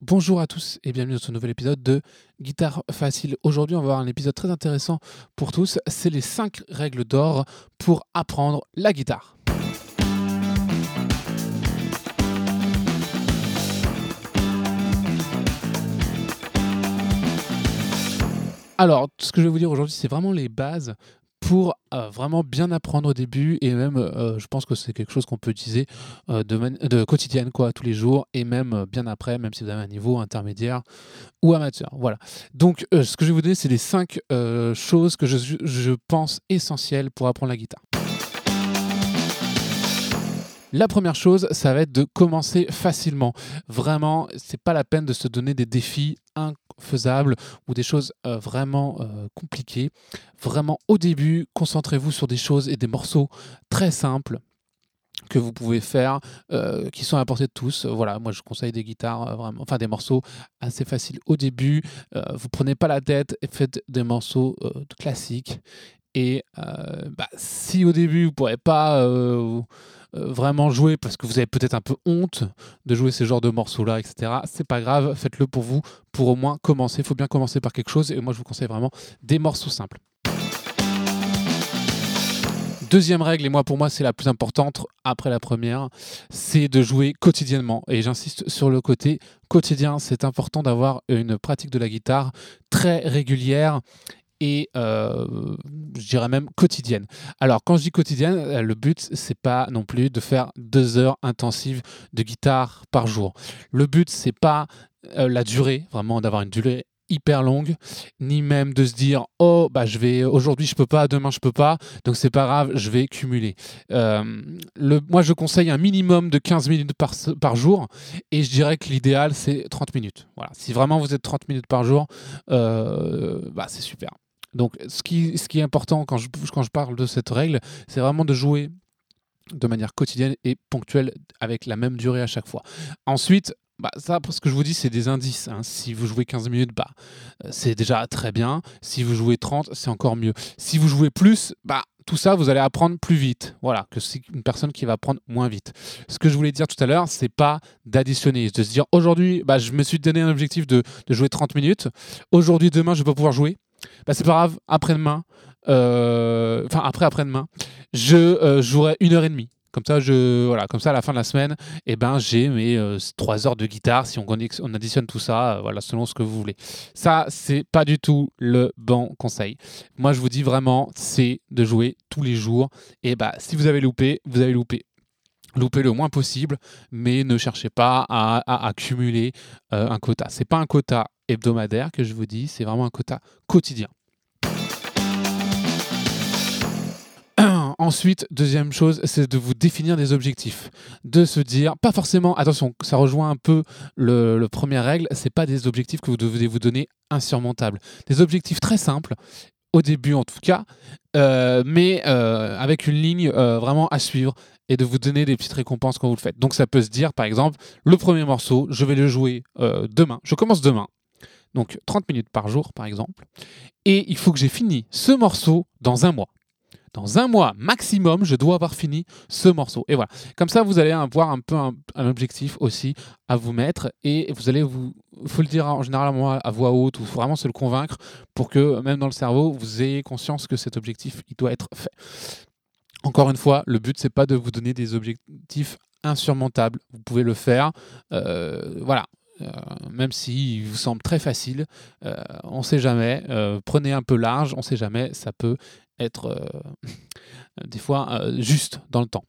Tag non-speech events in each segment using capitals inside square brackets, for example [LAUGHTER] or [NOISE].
Bonjour à tous et bienvenue dans ce nouvel épisode de Guitare Facile. Aujourd'hui, on va avoir un épisode très intéressant pour tous. C'est les 5 règles d'or pour apprendre la guitare. Alors, ce que je vais vous dire aujourd'hui, c'est vraiment les bases pour euh, vraiment bien apprendre au début et même euh, je pense que c'est quelque chose qu'on peut utiliser euh, de, quotidienne quoi tous les jours et même bien après même si vous avez un niveau intermédiaire ou amateur. Voilà. Donc ce que je vais vous donner c'est les cinq choses que je pense essentielles pour apprendre la guitare la première chose, ça va être de commencer facilement. Vraiment, c'est pas la peine de se donner des défis infaisables ou des choses euh, vraiment euh, compliquées. Vraiment, au début, concentrez-vous sur des choses et des morceaux très simples que vous pouvez faire, euh, qui sont à portée de tous. Voilà, moi je conseille des guitares, vraiment, enfin des morceaux assez faciles au début. vous prenez pas la tête et faites des morceaux classiques. Et bah, si au début vous ne pourrez pas euh, vraiment jouer parce que vous avez peut-être un peu honte de jouer ces genres de morceaux-là, etc. C'est pas grave, faites-le pour vous, pour au moins commencer. Il faut bien commencer par quelque chose et moi je vous conseille vraiment des morceaux simples. Deuxième règle, et moi pour moi c'est la plus importante après la première, c'est de jouer quotidiennement. Et j'insiste sur le côté quotidien, c'est important d'avoir une pratique de la guitare très régulière et euh, je dirais même quotidienne. Alors quand je dis quotidienne, euh, le but c'est pas non plus de faire deux heures intensives de guitare par jour. Le but c'est pas euh, la durée, vraiment d'avoir une durée hyper longue, ni même de se dire oh bah je vais aujourd'hui je peux pas, demain je peux pas, donc c'est pas grave, je vais cumuler. le, moi je conseille un minimum de 15 minutes par, par jour et je dirais que l'idéal c'est 30 minutes. Voilà, si vraiment vous êtes 30 minutes par jour, bah c'est super. Donc, ce qui, est important quand je, parle de cette règle, c'est vraiment de jouer de manière quotidienne et ponctuelle avec la même durée à chaque fois. Ensuite, bah ça, ce que je vous dis, c'est des indices. Hein. Si vous jouez 15 minutes, bah, euh, c'est déjà très bien. Si vous jouez 30, c'est encore mieux. Si vous jouez plus, bah, tout ça, vous allez apprendre plus vite. Voilà, que c'est une personne qui va apprendre moins vite. Ce que je voulais dire tout à l'heure, c'est pas d'additionner, de se dire aujourd'hui, bah, je me suis donné un objectif de, de jouer 30 minutes. Aujourd'hui, demain, je vais pas pouvoir jouer. Bah, c'est pas grave, après-demain, euh, après-demain, je euh, jouerai une heure et demie. Comme ça, à la fin de la semaine, eh ben, j'ai mes euh, trois heures de guitare. Si on, on additionne tout ça, voilà, selon ce que vous voulez. Ça, c'est pas du tout le bon conseil. Moi, je vous dis vraiment, c'est de jouer tous les jours. Et bah, si vous avez loupé, vous avez loupé louper le moins possible, mais ne cherchez pas à, accumuler un quota. C'est pas un quota hebdomadaire que je vous dis, c'est vraiment un quota quotidien. [CLEARS THROAT] Ensuite, deuxième chose, c'est de vous définir des objectifs. De se dire, pas forcément, attention, ça rejoint un peu le, première règle, c'est pas des objectifs que vous devez vous donner insurmontables. Des objectifs très simples, au début en tout cas, euh, mais euh, avec une ligne euh, vraiment à suivre et de vous donner des petites récompenses quand vous le faites. Donc ça peut se dire, par exemple, le premier morceau, je vais le jouer demain. Je commence demain donc 30 minutes par jour par exemple, et il faut que j'ai fini ce morceau dans un mois. Dans un mois maximum, je dois avoir fini ce morceau. Et voilà. Comme ça, vous allez avoir un peu un, objectif aussi à vous mettre et vous allez vous. Il faut le dire en général à voix haute ou vraiment se le convaincre pour que même dans le cerveau, vous ayez conscience que cet objectif, il doit être fait. Encore une fois, le but, c'est pas de vous donner des objectifs insurmontables. Vous pouvez le faire. Euh, voilà, même s'il vous semble très facile, euh, on ne sait jamais. Euh, prenez un peu large, on ne sait jamais, ça peut être [LAUGHS] des fois juste dans le temps.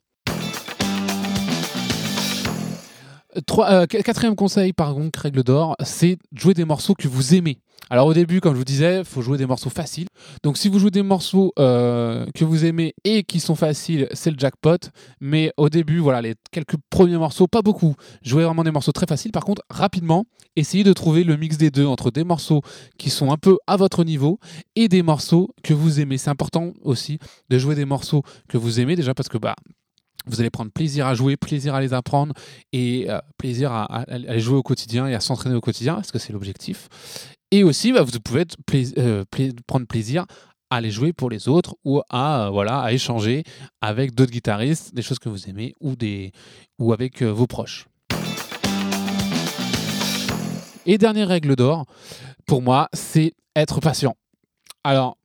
quatrième conseil, par contre, règle d'or, c'est jouer des morceaux que vous aimez. Alors au début, comme je vous disais, il faut jouer des morceaux faciles. Donc si vous jouez des morceaux euh, que vous aimez et qui sont faciles, c'est le jackpot. Mais au début, voilà, les quelques premiers morceaux, pas beaucoup. Jouez vraiment des morceaux très faciles. Par contre, rapidement, essayez de trouver le mix des deux entre des morceaux qui sont un peu à votre niveau et des morceaux que vous aimez. C'est important aussi de jouer des morceaux que vous aimez déjà parce que bah vous allez prendre plaisir à jouer, plaisir à les apprendre et euh, plaisir à, les jouer au quotidien et à s'entraîner au quotidien, parce que c'est l'objectif? Et aussi, bah, vous pouvez euh, prendre plaisir à les jouer pour les autres ou à, euh, voilà, à échanger avec d'autres guitaristes, des choses que vous aimez ou, des, ou avec euh, vos proches. Et dernière règle d'or, pour moi, c'est être patient. Alors,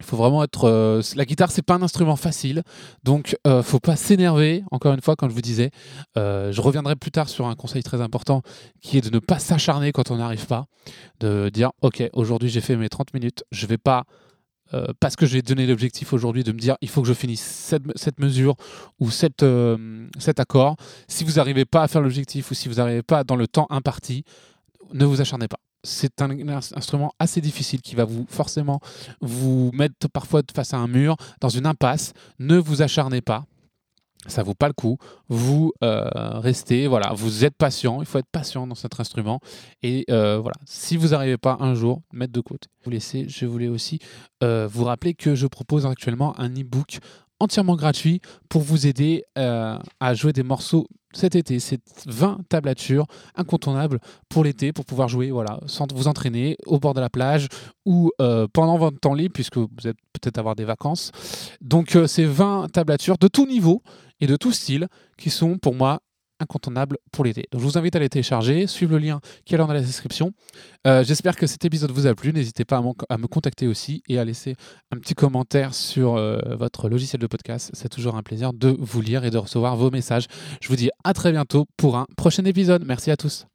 il faut vraiment être. Euh, la guitare, c'est pas un instrument facile, donc euh, faut pas s'énerver. Encore une fois, comme je vous disais, euh, je reviendrai plus tard sur un conseil très important qui est de ne pas s'acharner quand on n'arrive pas, de dire ok, aujourd'hui j'ai fait mes 30 minutes, je vais pas euh, parce que j'ai donné l'objectif aujourd'hui de me dire il faut que je finisse cette, mesure ou cet accord. Si vous n'arrivez pas à faire l'objectif ou si vous n'arrivez pas dans le temps imparti, ne vous acharnez pas c'est un, instrument assez difficile qui va vous forcément vous mettre parfois face à un mur, dans une impasse. Ne vous acharnez pas. Ça vaut pas le coup. Vous euh, restez, voilà, vous êtes patient. Il faut être patient dans cet instrument. Et euh, voilà, si vous n'arrivez pas un jour, mettre de côté. Vous laissez, je voulais aussi euh, vous rappeler que je propose actuellement un e-book entièrement gratuit pour vous aider à jouer des morceaux cet été. C'est 20 tablatures incontournables pour l'été, pour pouvoir jouer, voilà, sans vous entraîner au bord de la plage ou euh, pendant votre temps libre, puisque vous êtes peut-être avoir des vacances. Donc, euh, c'est 20 tablatures de tout niveau et de tout style qui sont pour moi incontournable pour l'été. Donc je vous invite à les télécharger, suivre le lien qui est dans la description. Euh, j'espère que cet épisode vous a plu. N'hésitez pas à, me contacter aussi et à laisser un petit commentaire sur euh, votre logiciel de podcast. C'est toujours un plaisir de vous lire et de recevoir vos messages. Je vous dis à très bientôt pour un prochain épisode. Merci à tous.